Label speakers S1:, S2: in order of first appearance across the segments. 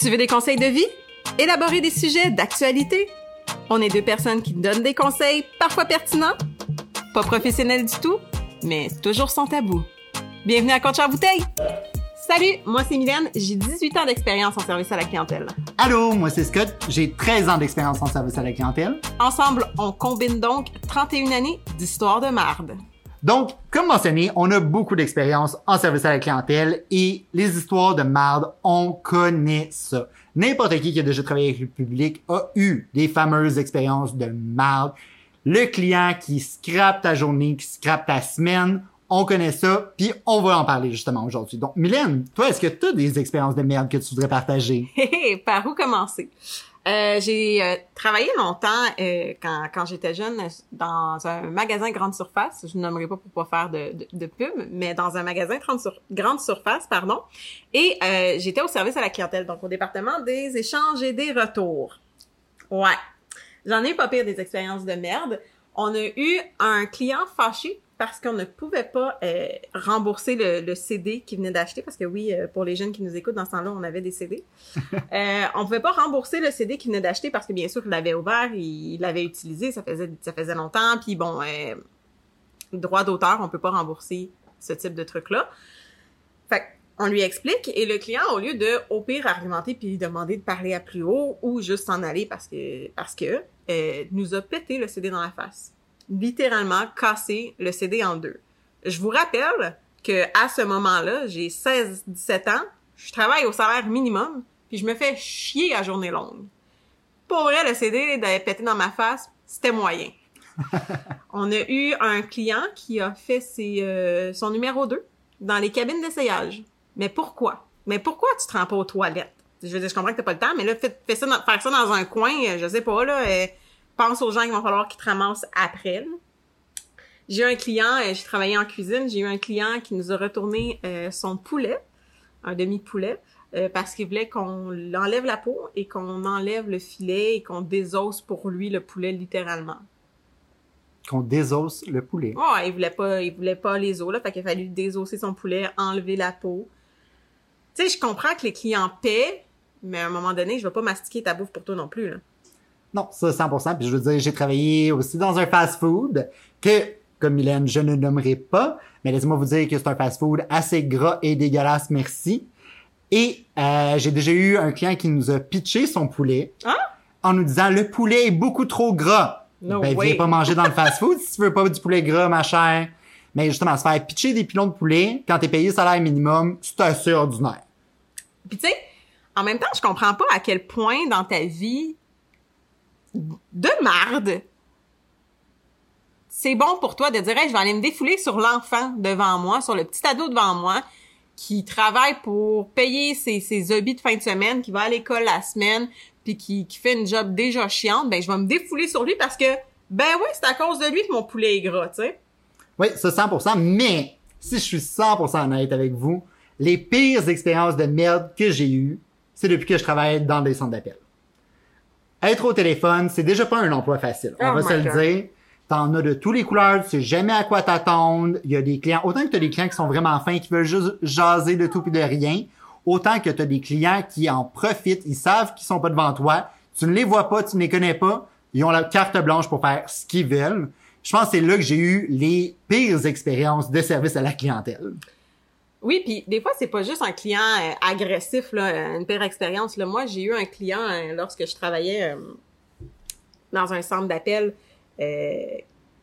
S1: Tu veux des conseils de vie? Élaborer des sujets d'actualité? On est deux personnes qui donnent des conseils parfois pertinents, pas professionnels du tout, mais toujours sans tabou. Bienvenue à Compte Bouteille! Salut, moi c'est Mylène, j'ai 18 ans d'expérience en service à la clientèle.
S2: Allô, moi c'est Scott, j'ai 13 ans d'expérience en service à la clientèle.
S1: Ensemble, on combine donc 31 années d'histoire de marde.
S2: Donc, comme mentionné, on a beaucoup d'expérience en service à la clientèle et les histoires de marde, on connaît ça. N'importe qui qui a déjà travaillé avec le public a eu des fameuses expériences de marde. Le client qui scrape ta journée, qui scrape ta semaine, on connaît ça, puis on va en parler justement aujourd'hui. Donc, Mylène, toi, est-ce que tu as des expériences de merde que tu voudrais partager?
S1: Par où commencer? Euh, j'ai euh, travaillé longtemps euh, quand, j'étais jeune dans un magasin grande surface. Je ne nommerai pas pour pas faire de, de, pub, mais dans un magasin sur, grande surface, pardon. Et j'étais au service à la clientèle, donc au département des échanges et des retours. Ouais, j'en ai pas pire des expériences de merde. On a eu un client fâché parce qu'on ne pouvait pas euh, rembourser le, CD qu'il venait d'acheter, parce que oui, euh, pour les jeunes qui nous écoutent, dans ce temps-là, on avait des CD. euh, on pouvait pas rembourser le CD qu'il venait d'acheter parce que bien sûr, il l'avait ouvert, il l'avait utilisé, ça faisait ça faisait longtemps, puis bon, euh, droit d'auteur, on peut pas rembourser ce type de truc-là. Fait on lui explique et le client, au lieu de au pire argumenter puis demander de parler à plus haut ou juste s'en aller parce que parce que nous a pété le CD dans la face littéralement cassé le CD en deux. Je vous rappelle que à ce moment-là, j'ai 16-17 ans, je travaille au salaire minimum, puis je me fais chier à journée longue. Pour vrai, le CD d'aller pété dans ma face, c'était moyen. On a eu un client qui a fait ses, euh, son numéro 2 dans les cabines d'essayage. Mais pourquoi? Mais pourquoi tu te rends pas aux toilettes? Je veux dire, je comprends que t'as pas le temps, mais là, fais, fais ça faire ça dans un coin, je sais pas, là, euh, pense aux gens qui vont falloir qu'ils te ramassent après. J'ai eu un client, euh, j'ai travaillé en cuisine, j'ai eu un client qui nous a retourné euh, son poulet, un demi-poulet, euh, parce qu'il voulait qu'on enlève la peau et qu'on enlève le filet et qu'on désosse pour lui le poulet littéralement.
S2: Qu'on désosse le poulet.
S1: Ouais, il voulait pas, il voulait pas les os là, fait qu'il a fallu désosser son poulet, enlever la peau. Tu sais, je comprends que les clients paient, mais à un moment donné, je vais pas mastiquer ta bouffe pour toi non plus là.
S2: Non, ça 100%. Puis je veux dire, j'ai travaillé aussi dans un fast-food que, comme Mylène, je ne nommerai pas, mais laissez-moi vous dire que c'est un fast-food assez gras et dégueulasse, merci. Et euh, j'ai déjà eu un client qui nous a pitché son poulet
S1: hein?
S2: en nous disant le poulet est beaucoup trop gras.
S1: No
S2: ben, viens pas manger dans le fast-food si tu veux pas du poulet gras, ma chère. Mais justement, se faire pitcher des pilons de poulet quand t'es payé salaire minimum, c'est assez ordinaire.
S1: Puis tu sais, en même temps, je comprends pas à quel point dans ta vie de marde, c'est bon pour toi de dire je vais aller me défouler sur l'enfant devant moi, sur le petit ado devant moi, qui travaille pour payer ses, ses hobbies de fin de semaine, qui va à l'école la semaine, puis qui, fait une job déjà chiante, ben je vais me défouler sur lui parce que, ben oui, c'est à cause de lui que mon poulet est gras, tu sais.
S2: Oui, ça 100%, mais si je suis 100% honnête avec vous, les pires expériences de merde que j'ai eues, c'est depuis que je travaille dans des centres d'appel être au téléphone, c'est déjà pas un emploi facile. On
S1: oh
S2: va se le dire. T'en as de tous les couleurs, tu sais jamais à quoi t'attendre. Il y a des clients, autant que t'as des clients qui sont vraiment fins, qui veulent juste jaser de tout et de rien, autant que t'as des clients qui en profitent, ils savent qu'ils sont pas devant toi, tu ne les vois pas, tu ne les connais pas, ils ont la carte blanche pour faire ce qu'ils veulent. Je pense que c'est là que j'ai eu les pires expériences de service à la clientèle.
S1: Oui, puis des fois c'est pas juste un client euh, agressif là, une pire expérience là. Moi, j'ai eu un client euh, lorsque je travaillais euh, dans un centre d'appel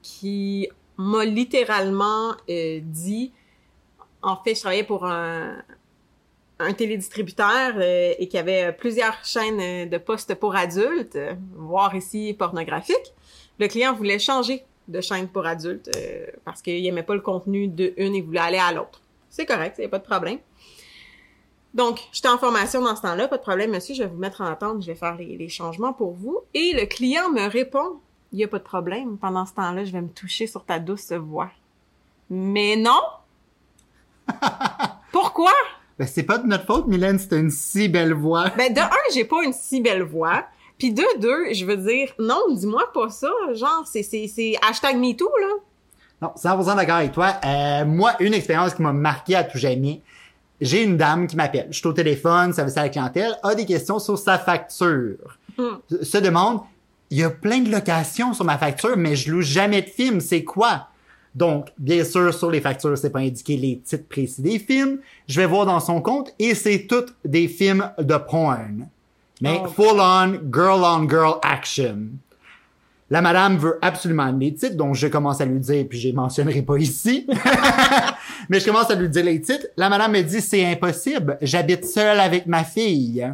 S1: qui m'a littéralement dit en fait, je travaillais pour un un télédistributeur et qui avait plusieurs chaînes de postes pour adultes, voire ici pornographiques. Le client voulait changer de chaîne pour adultes parce qu'il aimait pas le contenu de une et voulait aller à l'autre. C'est correct, il n'y a pas de problème. Donc, j'étais en formation dans ce temps-là, pas de problème, monsieur, je vais vous mettre en attente, je vais faire les, changements pour vous. Et le client me répond, il n'y a pas de problème, pendant ce temps-là, je vais me toucher sur ta douce voix. Mais non! Pourquoi?
S2: Ben, c'est pas de notre faute, Mylène, c'est une si belle voix.
S1: Ben, de un, j'ai pas une si belle voix. Puis de deux, je veux dire, non, dis-moi pas ça. Genre, c'est, c'est, c'est hashtag MeToo, là.
S2: Non, 100% d'accord avec toi. Euh, moi, une expérience qui m'a marqué à tout jamais, j'ai une dame qui m'appelle. Je suis au téléphone, service à la clientèle, a des questions sur sa facture.
S1: Hmm.
S2: Se demande, il y a plein de locations sur ma facture, mais je loue jamais de films, c'est quoi? Donc, bien sûr, sur les factures, c'est pas indiqué les titres précis des films. Je vais voir dans son compte et c'est toutes des films de porn. Mais
S1: Oh.
S2: full on, girl on girl action. La madame veut absolument les titres, donc je commence à lui dire, puis je les mentionnerai pas ici. Mais je commence à lui dire les titres. La madame me dit, c'est impossible. J'habite seule avec ma fille.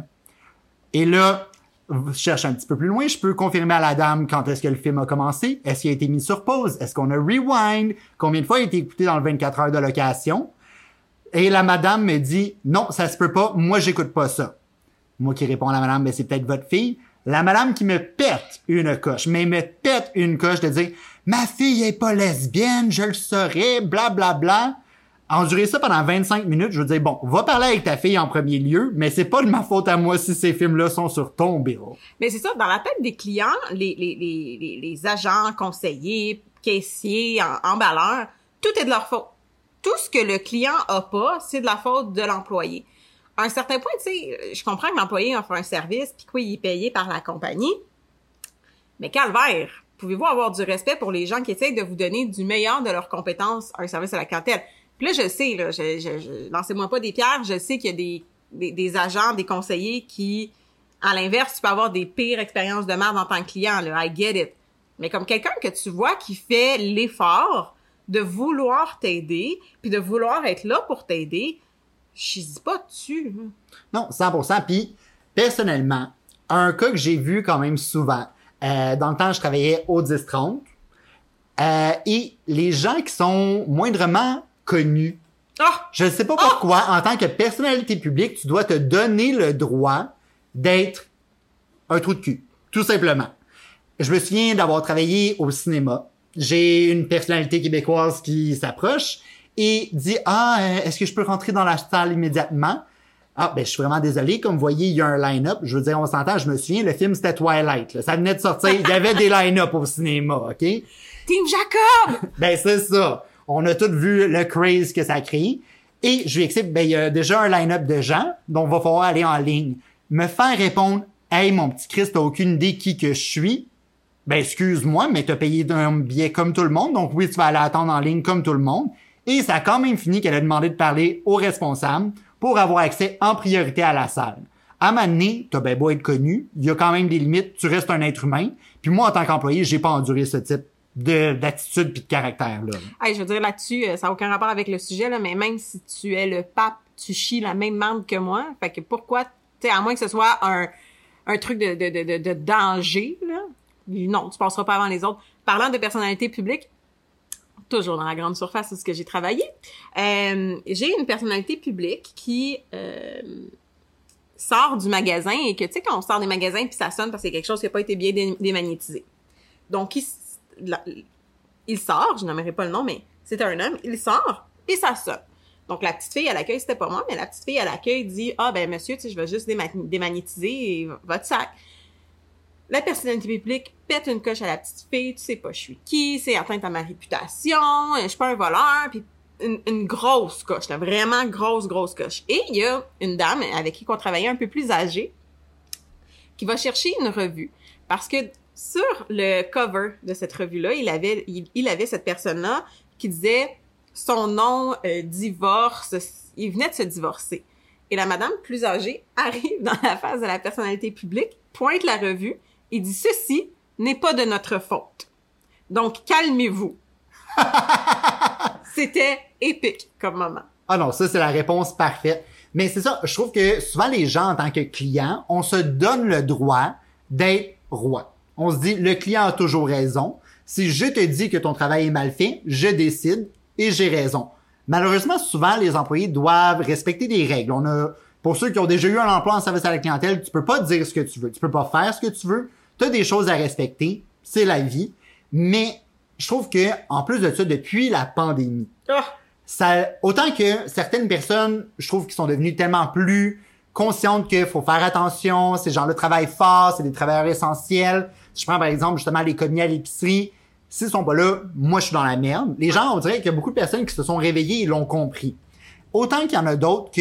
S2: Et là, je cherche un petit peu plus loin. Je peux confirmer à la dame quand est-ce que le film a commencé. Est-ce qu'il a été mis sur pause? Est-ce qu'on a rewind? Combien de fois il a été écouté dans le 24 heures de location? Et la madame me dit, non, ça se peut pas. Moi, j'écoute pas ça. Moi qui réponds à la madame, ben, c'est peut-être votre fille. La madame qui me pète une coche, mais me pète une coche de dire, ma fille est pas lesbienne, je le saurais, bla, bla, bla. Endurer ça pendant 25 minutes, je veux dire, bon, va parler avec ta fille en premier lieu, mais c'est pas de ma faute à moi si ces films-là sont sur ton bill.
S1: Mais c'est ça, dans la tête des clients, les, les, les, les, agents, conseillers, caissiers, emballeurs, tout est de leur faute. Tout ce que le client a pas, c'est de la faute de l'employé. À un certain point, tu sais, je comprends que l'employé offre un service, puis quoi, il est payé par la compagnie. Mais calvaire, pouvez-vous avoir du respect pour les gens qui essayent de vous donner du meilleur de leurs compétences à un service à la clientèle? Puis là, je sais, là, je, je, je- lancez-moi pas des pierres, je sais qu'il y a des, des, des agents, des conseillers qui, à l'inverse, tu peux avoir des pires expériences de merde en tant que client, là, I get it. Mais comme quelqu'un que tu vois qui fait l'effort de vouloir t'aider, puis de vouloir être là pour t'aider, je dis pas dessus.
S2: Non, 100%. Puis, personnellement, un cas que j'ai vu quand même souvent, euh, dans le temps, je travaillais au 10-30, euh, et les gens qui sont moindrement connus,
S1: Ah!
S2: je ne sais pas pourquoi, en tant que personnalité publique, tu dois te donner le droit d'être un trou de cul, tout simplement. Je me souviens d'avoir travaillé au cinéma. J'ai une personnalité québécoise qui s'approche et dit ah euh, est-ce que je peux rentrer dans la salle immédiatement ah ben je suis vraiment désolé comme vous voyez il y a un line-up je veux dire on s'entend je me souviens le film c'était Twilight là. ça venait de sortir il y avait des line-up au cinéma ok?
S1: Team Jacob!
S2: ben c'est ça. On a tous vu le craze que ça a créé. Et je lui explique, ben il y a déjà un line-up de gens, donc va falloir aller en ligne. Me faire répondre, hey mon petit Christ, t'as aucune idée qui que je suis. Ben excuse-moi, mais t'as payé un billet comme tout le monde, donc oui tu vas aller attendre en ligne comme tout le monde. Et ça a quand même fini qu'elle a demandé de parler au responsable pour avoir accès en priorité à la salle. À moment donné, t'as ben beau être connu, il y a quand même des limites, tu restes un être humain. Puis moi, en tant qu'employé, j'ai pas enduré ce type de d'attitude puis de caractère là.
S1: Hey, je veux dire, là-dessus, euh, ça n'a aucun rapport avec le sujet, là, mais même si tu es le pape, tu chies la même merde que moi. Fait que pourquoi, tu à moins que ce soit un, un truc de, de, de, de danger, là, non, tu passeras pas avant les autres. Parlant de personnalité publique, toujours dans la grande surface où ce que j'ai travaillé, euh, j'ai une personnalité publique qui euh, sort du magasin et que, tu sais, quand on sort des magasins puis ça sonne parce y a quelque chose qui n'a pas été bien dé- démagnétisé. Donc, il, sort, je n'aimerais pas le nom, mais c'est un homme, il sort et ça sonne. Donc, la petite fille à l'accueil, c'était pas moi, mais la petite fille à l'accueil dit, ah, ben, monsieur, tu sais, je vais juste déma- démagnétiser votre sac. La personnalité publique pète une coche à la petite fille, tu sais pas je suis qui, c'est atteinte à ma réputation, je suis pas un voleur, puis une, grosse coche, vraiment grosse, grosse coche. Et il y a une dame avec qui on travaillait un peu plus âgée qui va chercher une revue parce que sur le cover de cette revue-là, il avait, il, il avait cette personne-là qui disait son nom, euh, divorce, il venait de se divorcer. Et la madame plus âgée arrive dans la phase de la personnalité publique, pointe la revue et dit ceci n'est pas de notre faute. Donc calmez-vous. C'était épique comme moment.
S2: Ah non, ça c'est la réponse parfaite. Mais c'est ça, je trouve que souvent les gens en tant que clients, on se donne le droit d'être roi. On se dit le client a toujours raison. Si je te dis que ton travail est mal fait, je décide et j'ai raison. Malheureusement, souvent les employés doivent respecter des règles. On a pour ceux qui ont déjà eu un emploi en service à la clientèle, tu peux pas dire ce que tu veux, tu peux pas faire ce que tu veux. Tu as des choses à respecter, c'est la vie. Mais je trouve que en plus de ça depuis la pandémie,
S1: Ah!
S2: ça, autant que certaines personnes, je trouve qu'ils sont devenues tellement plus conscientes qu'il faut faire attention, ces gens-là travaillent fort, c'est des travailleurs essentiels. Si je prends par exemple justement les commis à l'épicerie, s'ils sont pas là, moi je suis dans la merde. Les gens, on dirait qu'il y a beaucoup de personnes qui se sont réveillées et l'ont compris. autant qu'il y en a d'autres que,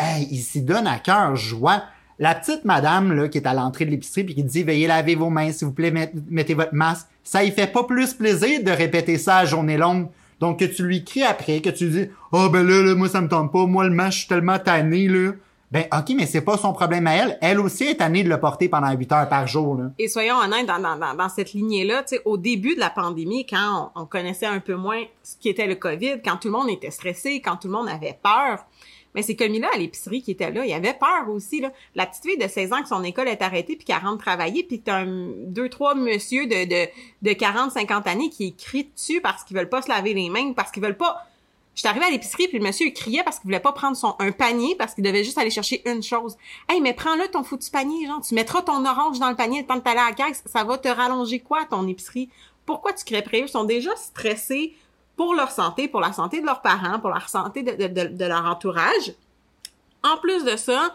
S2: hey, ils s'y donnent à cœur joie. La petite madame là, qui est à l'entrée de l'épicerie puis qui dit veuillez laver vos mains s'il vous plaît met- mettez votre masque. Ça y fait pas plus plaisir de répéter ça à journée longue. Donc que tu lui cries après que tu dis oh ben là, là moi ça me tente pas. Moi le masque je suis tellement tanné là ben ok mais c'est pas son problème à elle. Elle aussi est tannée de le porter pendant 8 heures par jour là.
S1: Et soyons honnêtes, dans, dans, dans, cette lignée-là, au début de la pandémie, quand on connaissait un peu moins ce qui était le COVID, quand tout le monde était stressé, quand tout le monde avait peur, mais c'est comme là à l'épicerie qui était là, il avait peur aussi. Là. La petite fille de 16 ans que son école est arrêtée puis qu'elle rentre travailler, puis que t'as deux, trois monsieur de, de, de 40, 50 années qui crient dessus parce qu'ils veulent pas se laver les mains, parce qu'ils veulent pas... J'étais arrivée à l'épicerie puis le monsieur criait parce qu'il voulait pas prendre son un panier parce qu'il devait juste aller chercher une chose. Hey mais prends-le ton foutu panier genre tu mettras ton orange dans le panier le temps de t'aller à la caisse, ça va te rallonger quoi ton épicerie? Pourquoi tu crées Ils sont déjà stressés pour leur santé, pour la santé de leurs parents, pour la santé de, de, leur entourage. En plus de ça,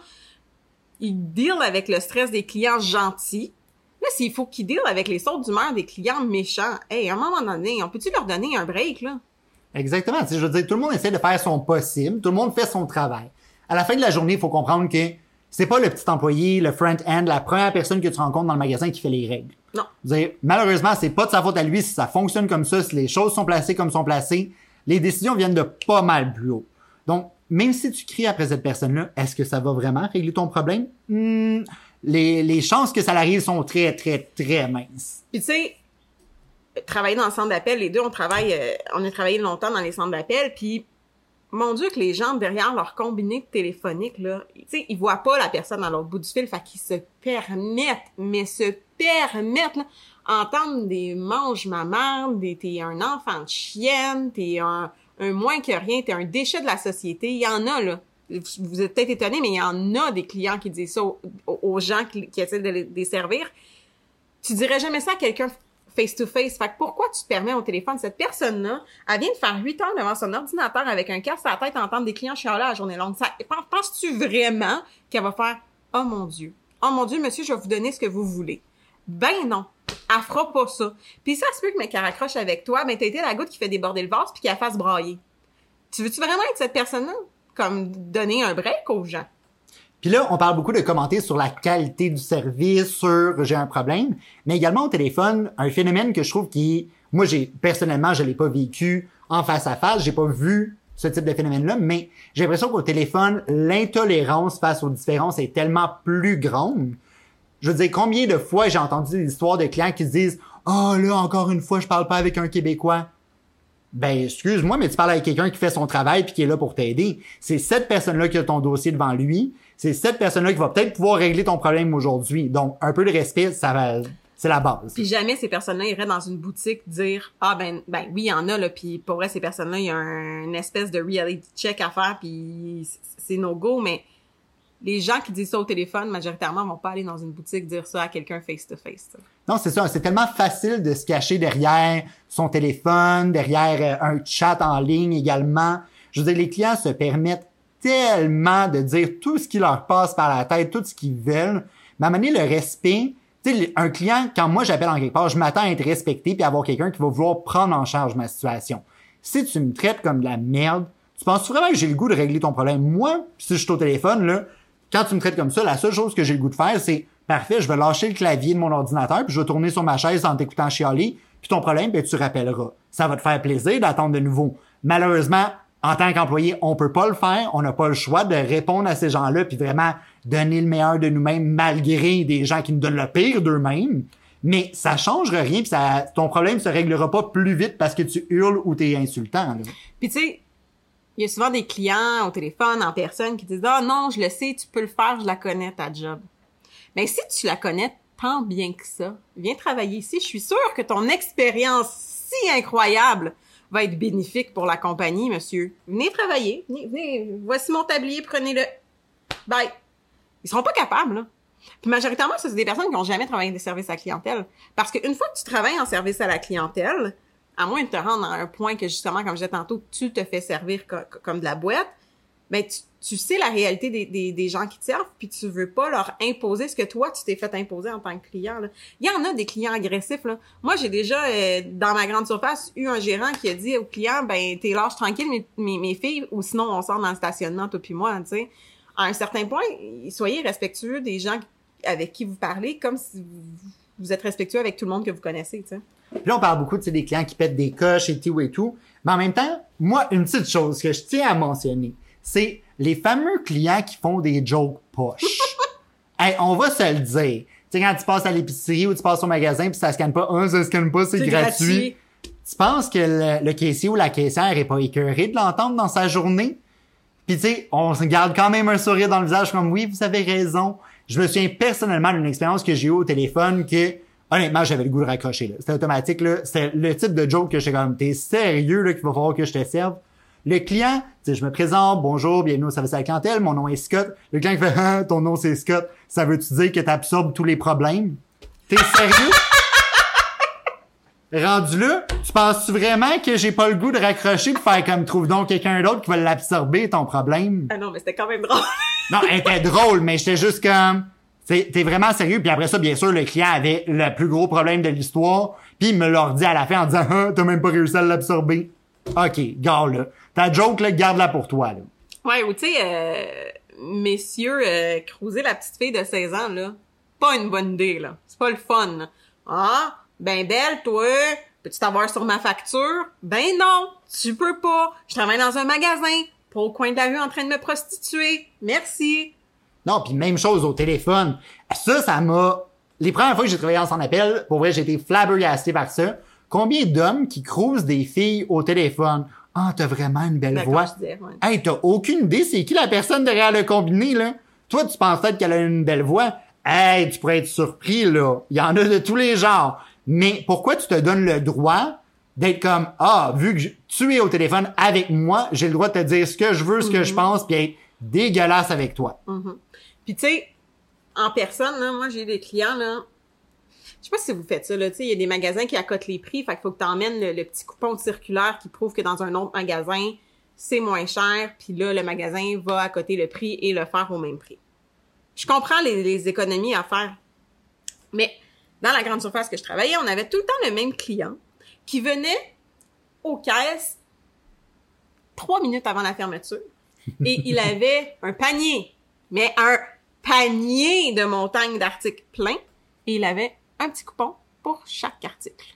S1: ils dealent avec le stress des clients gentils. Là, s'il faut qu'ils dealent avec les sautes d'humeur des clients méchants, hey, à un moment donné, on peut-tu leur donner un break, là?
S2: Exactement. Je veux dire, tout le monde essaie de faire son possible, tout le monde fait son travail. À la fin de la journée, il faut comprendre que c'est pas le petit employé, le front-end, la première personne que tu rencontres dans le magasin qui fait les règles.
S1: Non.
S2: Dire, malheureusement, c'est pas de sa faute à lui si ça fonctionne comme ça, si les choses sont placées comme sont placées. Les décisions viennent de pas mal plus haut. Donc, même si tu cries après cette personne-là, est-ce que ça va vraiment régler ton problème? Hmm, les, les chances que ça arrive sont très, très, très minces.
S1: Puis tu sais, travailler dans le centre d'appel, les deux, on travaille, euh, on a travaillé longtemps dans les centres d'appel, puis mon Dieu que les gens derrière leur combiné téléphonique là, tu ils voient pas la personne à l'autre bout du fil, fait qu'ils se permettent, mais se permettent là, entendre des mange ma merde, des t'es un enfant de chienne, t'es un, un moins que rien, t'es un déchet de la société, il y en a là. Vous êtes peut-être étonnés, mais il y en a des clients qui disent ça aux, gens qui, qui essaient de les desservir. Tu dirais jamais ça à quelqu'un face-to-face. Fait que pourquoi tu te permets au téléphone? Cette personne-là, elle vient de faire 8 heures devant son ordinateur avec un casque à la tête entendre des clients chialer à la journée longue. Penses-tu vraiment qu'elle va faire « Oh mon Dieu! Oh mon Dieu, monsieur, je vais vous donner ce que vous voulez. » Ben non! Elle fera pas ça. Puis ça se peut que mais qu'elle raccroche avec toi, ben t'as été la goutte qui fait déborder le vase puis qu'elle fasse brailler. Tu veux-tu vraiment être cette personne-là? Comme donner un break aux gens?
S2: Puis là, on parle beaucoup de commenter sur la qualité du service, sur j'ai un problème, mais également au téléphone, un phénomène que je trouve qui, moi, j'ai personnellement, je l'ai pas vécu en face à face, j'ai pas vu ce type de phénomène-là, mais j'ai l'impression qu'au téléphone, l'intolérance face aux différences est tellement plus grande. Je veux dire, combien de fois j'ai entendu des de clients qui se disent Oh là, encore une fois, je parle pas avec un Québécois. Ben, excuse-moi, mais tu parles avec quelqu'un qui fait son travail puis qui est là pour t'aider. C'est cette personne-là qui a ton dossier devant lui. C'est cette personne-là qui va peut-être pouvoir régler ton problème aujourd'hui. Donc, un peu de respect, ça va, c'est la base.
S1: Puis jamais ces personnes-là iraient dans une boutique dire ah ben ben oui il y en a là puis pour vrai ces personnes-là il y a un, une espèce de reality check à faire puis c'est no go mais les gens qui disent ça au téléphone majoritairement vont pas aller dans une boutique dire ça à quelqu'un face to face.
S2: Non, c'est ça. C'est tellement facile de se cacher derrière son téléphone, derrière euh, un chat en ligne également. Je veux dire, les clients se permettent tellement de dire tout ce qui leur passe par la tête, tout ce qu'ils veulent. Mais à le respect, tu sais, un client, quand moi j'appelle en quelque part, je m'attends à être respecté puis à avoir quelqu'un qui va vouloir prendre en charge ma situation. Si tu me traites comme de la merde, tu penses vraiment que j'ai le goût de régler ton problème? Moi, si je suis au téléphone, là, quand tu me traites comme ça, la seule chose que j'ai le goût de faire, c'est parfait, je vais lâcher le clavier de mon ordinateur, puis je vais tourner sur ma chaise en t'écoutant chialer, puis ton problème, ben, tu rappelleras. Ça va te faire plaisir d'attendre de nouveau. Malheureusement, en tant qu'employé, on peut pas le faire, on n'a pas le choix de répondre à ces gens-là, puis vraiment donner le meilleur de nous-mêmes malgré des gens qui nous donnent le pire d'eux-mêmes. Mais ça changera rien, puis ton problème se réglera pas plus vite parce que tu hurles ou t'es insultant.
S1: Puis tu sais, il y a souvent des clients au téléphone, en personne, qui disent Ah non, je le sais, tu peux le faire, je la connais, ta job. Mais si tu la connais tant bien que ça, viens travailler ici. Je suis sûre que ton expérience si incroyable va être bénéfique pour la compagnie, monsieur. Venez travailler. Venez, venez. Voici mon tablier, prenez-le. Bye. Ils seront pas capables, là. Puis majoritairement, c'est des personnes qui n'ont jamais travaillé des services à la clientèle. Parce qu'une fois que tu travailles en service à la clientèle, à moins de te rendre à un point que justement, comme je disais tantôt, tu te fais servir co comme de la boîte, ben tu, sais la réalité des, gens qui te servent, puis tu veux pas leur imposer ce que toi, tu t'es fait imposer en tant que client. Il y en a des clients agressifs. Moi, j'ai déjà, euh, dans ma grande surface, eu un gérant qui a dit aux clients, ben t'es lâche tranquille, mes, mes, mes filles, ou sinon on sort dans le stationnement, toi puis moi, tu sais. À un certain point, soyez respectueux des gens avec qui vous parlez, comme si vous, vous êtes respectueux avec tout le monde que vous connaissez, tu sais.
S2: Puis là, on parle beaucoup, des clients qui pètent des coches et tout et tout. Mais en même temps, moi, une petite chose que je tiens à mentionner, c'est les fameux clients qui font des jokes poches. hey, on va se le dire. Tu sais, quand tu passes à l'épicerie ou tu passes au magasin puis ça scanne pas, un, ça scanne pas, c'est gratuit. Tu penses que le, le caissier ou la caissière est pas écœuré de l'entendre dans sa journée? Puis tu sais, on se garde quand même un sourire dans le visage comme oui, vous avez raison. Je me souviens personnellement d'une expérience que j'ai eue au téléphone que honnêtement, j'avais le goût de raccrocher. C'était automatique. Là. C'est le type de joke que j'étais comme, t'es sérieux là, qu'il va falloir que je te serve? Le client, tu je me présente, bonjour, bienvenue au service à la clientèle, mon nom est Scott. Le client qui fait, ah, ton nom c'est Scott, ça veut-tu dire que t'absorbes tous les problèmes? T'es sérieux? Rendu là, tu penses-tu vraiment que j'ai pas le goût de raccrocher pour faire comme trouve donc quelqu'un d'autre qui va l'absorber ton problème?
S1: Ah non, mais c'était quand même drôle.
S2: non, elle était drôle, mais j'étais juste comme, t'es vraiment sérieux? Puis après ça, bien sûr, le client avait le plus gros problème de l'histoire. Puis il me l'a dit à la fin en disant, ah, t'as même pas réussi à l'absorber. OK, garde là. Ta joke, là, garde-la pour toi, là.
S1: Ouais, ou tu sais, euh, messieurs, euh, cruiser la petite fille de 16 ans, là, pas une bonne idée, là. C'est pas le fun. Ah, ben belle, toi, peux-tu t'avoir sur ma facture? Ben non, tu peux pas. Je travaille dans un magasin, pas au coin de la rue en train de me prostituer. Merci.
S2: Non, puis même chose au téléphone. Ça, ça m'a... Les premières fois que j'ai travaillé en son appel, pour vrai, j'ai été flabbergasté par ça. Combien d'hommes qui crousent des filles au téléphone? Ah, t'as vraiment une belle
S1: D'accord,
S2: voix.
S1: ouais.
S2: Hey, t'as aucune idée c'est qui la personne derrière le combiné, là? Toi, tu penses peut-être qu'elle a une belle voix. Hey, tu pourrais être surpris, là. Il y en a de tous les genres. Mais pourquoi tu te donnes le droit d'être comme, ah, vu que je- tu es au téléphone avec moi, j'ai le droit de te dire ce que je veux, ce que je pense, puis être dégueulasse avec toi.
S1: Mhm. Puis tu sais, en personne, là, moi j'ai des clients là. Je sais pas si vous faites ça là, tu sais, il y a des magasins qui accotent les prix, fait qu'il faut que tu emmènes le, le petit coupon circulaire qui prouve que dans un autre magasin, c'est moins cher, puis là le magasin va accoter le prix et le faire au même prix. Je comprends les, les économies à faire. Mais dans la grande surface que je travaillais, on avait tout le temps le même client qui venait aux caisses trois minutes avant la fermeture et il avait un panier, mais un panier de montagnes d'articles pleins et il avait un petit coupon pour chaque article.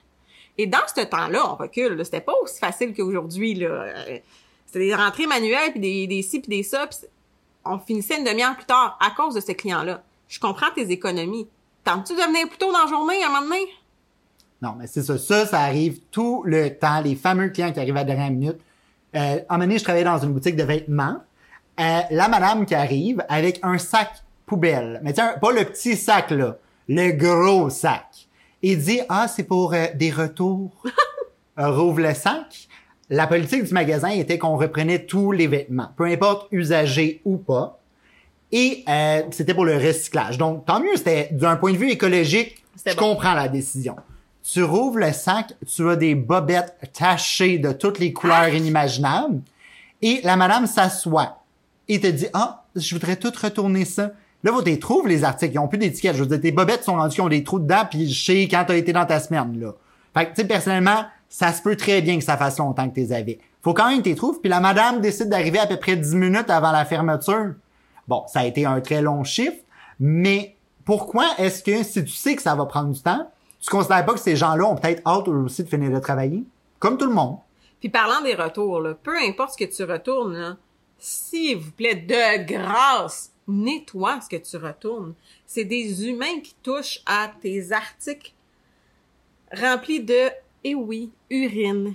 S1: Et dans ce temps-là, on recule, c'était pas aussi facile qu'aujourd'hui. Euh, C'était des rentrées manuelles, puis des, des ci, puis des ça, puis on finissait une demi-heure plus tard à cause de ce client-là. Je comprends tes économies. Tentes-tu de venir plus tôt dans la journée à un moment donné?
S2: Non, mais c'est ça. Ça, ça arrive tout le temps. Les fameux clients qui arrivent à la dernière minute. Euh, à un moment donné, je travaillais dans une boutique de vêtements. Euh, la madame qui arrive avec un sac poubelle. Mais tiens, pas le petit sac, là. Le gros sac. Il dit, ah, c'est pour euh, des retours. Euh, rouvre le sac. La politique du magasin était qu'on reprenait tous les vêtements, peu importe usagés ou pas. Et euh, c'était pour le recyclage. Donc, tant mieux, c'était d'un point de vue écologique, je
S1: bon.
S2: comprends la décision. Tu rouvres le sac, tu as des bobettes tachées de toutes les couleurs inimaginables, et la madame s'assoit et te dit ah je voudrais tout retourner ça. Là, vous les trouves les articles, ils ont plus d'étiquette. Je veux dire, tes bobettes sont rendues qui ont des trous dedans, puis je sais quand t'as été dans ta semaine là. Fait que tu sais personnellement, ça se peut très bien que ça fasse longtemps que t'es avais. Faut quand même que t'es trouves, puis la madame décide d'arriver à peu près 10 minutes avant la fermeture. Bon, ça a été un très long chiffre, mais pourquoi est-ce que si tu sais que ça va prendre du temps, tu considères pas que ces gens-là ont peut-être hâte aussi de finir de travailler? Comme tout le monde.
S1: Puis parlant des retours, là, peu importe ce que tu retournes, s'il vous plaît, de grâce, nettoie ce que tu retournes. C'est des humains qui touchent à tes articles remplis de, eh oui, urine,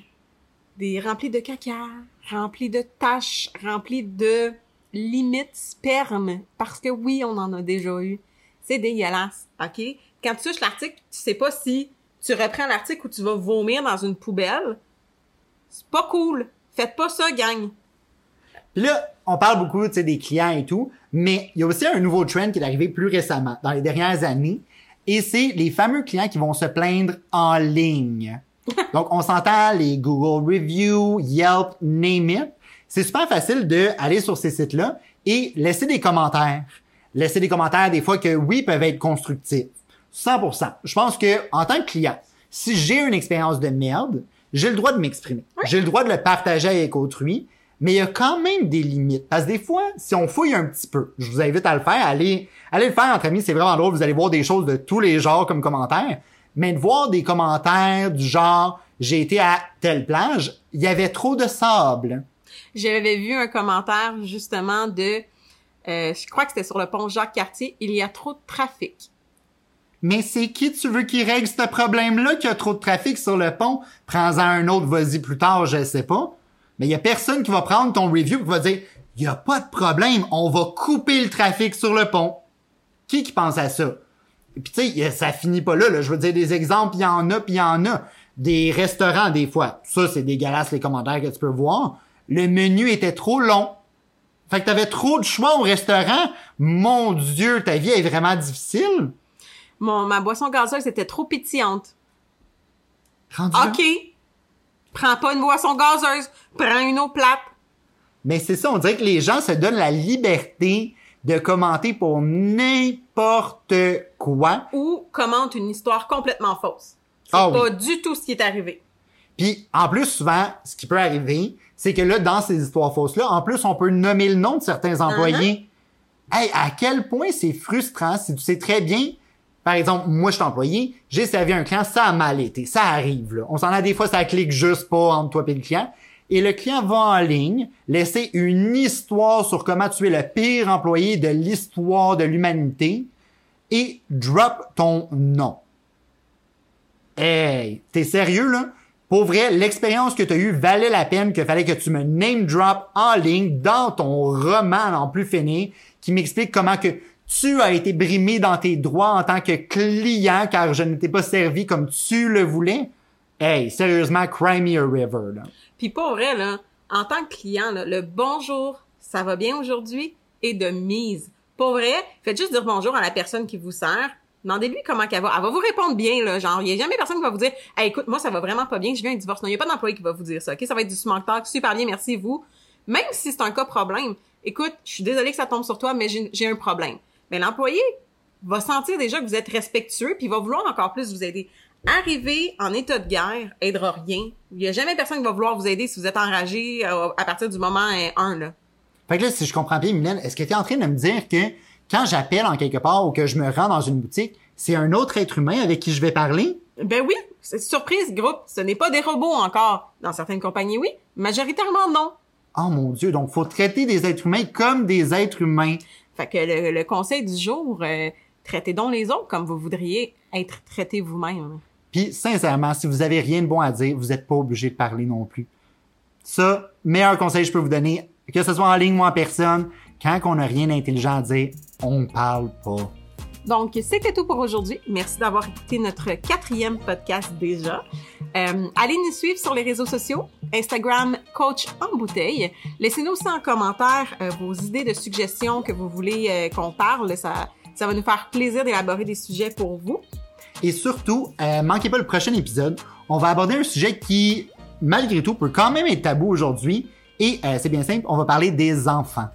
S1: des remplis de caca, remplis de taches, remplis de limites sperme, parce que oui, on en a déjà eu. C'est dégueulasse, ok? Quand tu touches l'article, tu sais pas si tu reprends l'article ou tu vas vomir dans une poubelle. C'est pas cool. Faites pas ça, gang.
S2: Puis là, on parle beaucoup des clients et tout, mais il y a aussi un nouveau trend qui est arrivé plus récemment, dans les dernières années, et c'est les fameux clients qui vont se plaindre en ligne. Donc, on s'entend les Google Reviews, Yelp, name it. C'est super facile de aller sur ces sites-là et laisser des commentaires. Laisser des commentaires des fois que oui peuvent être constructifs. 100%. Je pense que en tant que client, si j'ai une expérience de merde, j'ai le droit de m'exprimer. J'ai le droit de le partager avec autrui, mais il y a quand même des limites. Parce que des fois, si on fouille un petit peu, je vous invite à le faire, allez, allez le faire entre amis, c'est vraiment drôle, vous allez voir des choses de tous les genres comme commentaires, mais de voir des commentaires du genre j'ai été à telle plage, il y avait trop de sable.
S1: J'avais vu un commentaire justement de, euh, je crois que c'était sur le pont Jacques-Cartier, il y a trop de trafic.
S2: Mais c'est qui tu veux qui règle ce problème-là qu'il y a trop de trafic sur le pont? Prends-en un autre, vas-y plus tard, je sais pas. Mais il y a personne qui va prendre ton review et qui va dire, il y a pas de problème, on va couper le trafic sur le pont. Qui qui pense à ça? Et puis tu sais, ça finit pas là, là. Je veux dire, des exemples, il y en a, puis il y en a. Des restaurants, des fois. Ça, c'est dégueulasse, les commentaires que tu peux voir. Le menu était trop long. Fait que t'avais trop de choix au restaurant. Mon Dieu, ta vie est vraiment difficile.
S1: Mon, ma boisson gazeuse était trop pétillante.
S2: Rendu là?
S1: OK. Prends pas une boisson gazeuse. Prends une eau plate.
S2: Mais c'est ça, on dirait que les gens se donnent la liberté de commenter pour n'importe quoi.
S1: Ou commente une histoire complètement fausse. C'est
S2: Ah oui.
S1: pas du tout ce qui est arrivé.
S2: Puis en plus, souvent, ce qui peut arriver, c'est que là, dans ces histoires fausses-là, en plus, on peut nommer le nom de certains employés. Hey, à quel point c'est frustrant si tu sais très bien, par exemple, moi je suis employé, j'ai servi un client, ça a mal été, ça arrive. Là. On s'en a des fois, ça clique juste pas entre toi et le client. Et le client va en ligne laisser une histoire sur comment tu es le pire employé de l'histoire de l'humanité et drop ton nom. Hey, t'es sérieux là? Pour vrai, l'expérience que tu as eue valait la peine qu'il fallait que tu me name drop en ligne dans ton roman en plus fini qui m'explique comment que tu as été brimé dans tes droits en tant que client car je ne t'ai pas servi comme tu le voulais. Hey, sérieusement, cry me a river.
S1: Puis pour vrai, là, en tant que client, là, le bonjour, ça va bien aujourd'hui? Est de mise. Pour vrai, faites juste dire bonjour à la personne qui vous sert. Demandez-lui comment qu'elle va. Elle va vous répondre bien, là. Genre, il y a jamais personne qui va vous dire, écoute, moi, ça va vraiment pas bien, je viens un divorce. Non, il y a pas d'employé qui va vous dire ça, ok? Ça va être du small talk, super bien, merci vous. Même si c'est un cas problème, écoute, je suis désolée que ça tombe sur toi, mais j'ai un problème. Mais l'employé va sentir déjà que vous êtes respectueux, puis va vouloir encore plus vous aider. Arriver en état de guerre aidera rien. Il y a jamais personne qui va vouloir vous aider si vous êtes enragé euh, à partir du moment 1, là.
S2: Fait que là, si je comprends bien, Mylène, est-ce que tu es en train de me dire que quand j'appelle en quelque part ou que je me rends dans une boutique, c'est un autre être humain avec qui je vais parler?
S1: Ben oui, c'est surprise, groupe. Ce n'est pas des robots encore. Dans certaines compagnies, oui. Majoritairement, non.
S2: Oh mon Dieu, donc faut traiter des êtres humains comme des êtres humains.
S1: Fait que le, le conseil du jour, euh, traitez donc les autres comme vous voudriez être traité vous-même.
S2: Puis sincèrement, si vous avez rien de bon à dire, vous n'êtes pas obligé de parler non plus. Ça, meilleur conseil que je peux vous donner, que ce soit en ligne ou en personne, quand on n'a rien d'intelligent à dire, on parle pas.
S1: Donc, c'était tout pour aujourd'hui. Merci d'avoir écouté notre quatrième podcast déjà. Euh, allez nous suivre sur les réseaux sociaux, Instagram Coach en bouteille. Laissez-nous aussi en commentaire euh, vos idées de suggestions que vous voulez euh, qu'on parle. Ça, ça va nous faire plaisir d'élaborer des sujets pour vous.
S2: Et surtout, manquez pas le prochain épisode. On va aborder un sujet qui, malgré tout, peut quand même être tabou aujourd'hui. Et c'est bien simple, on va parler des enfants.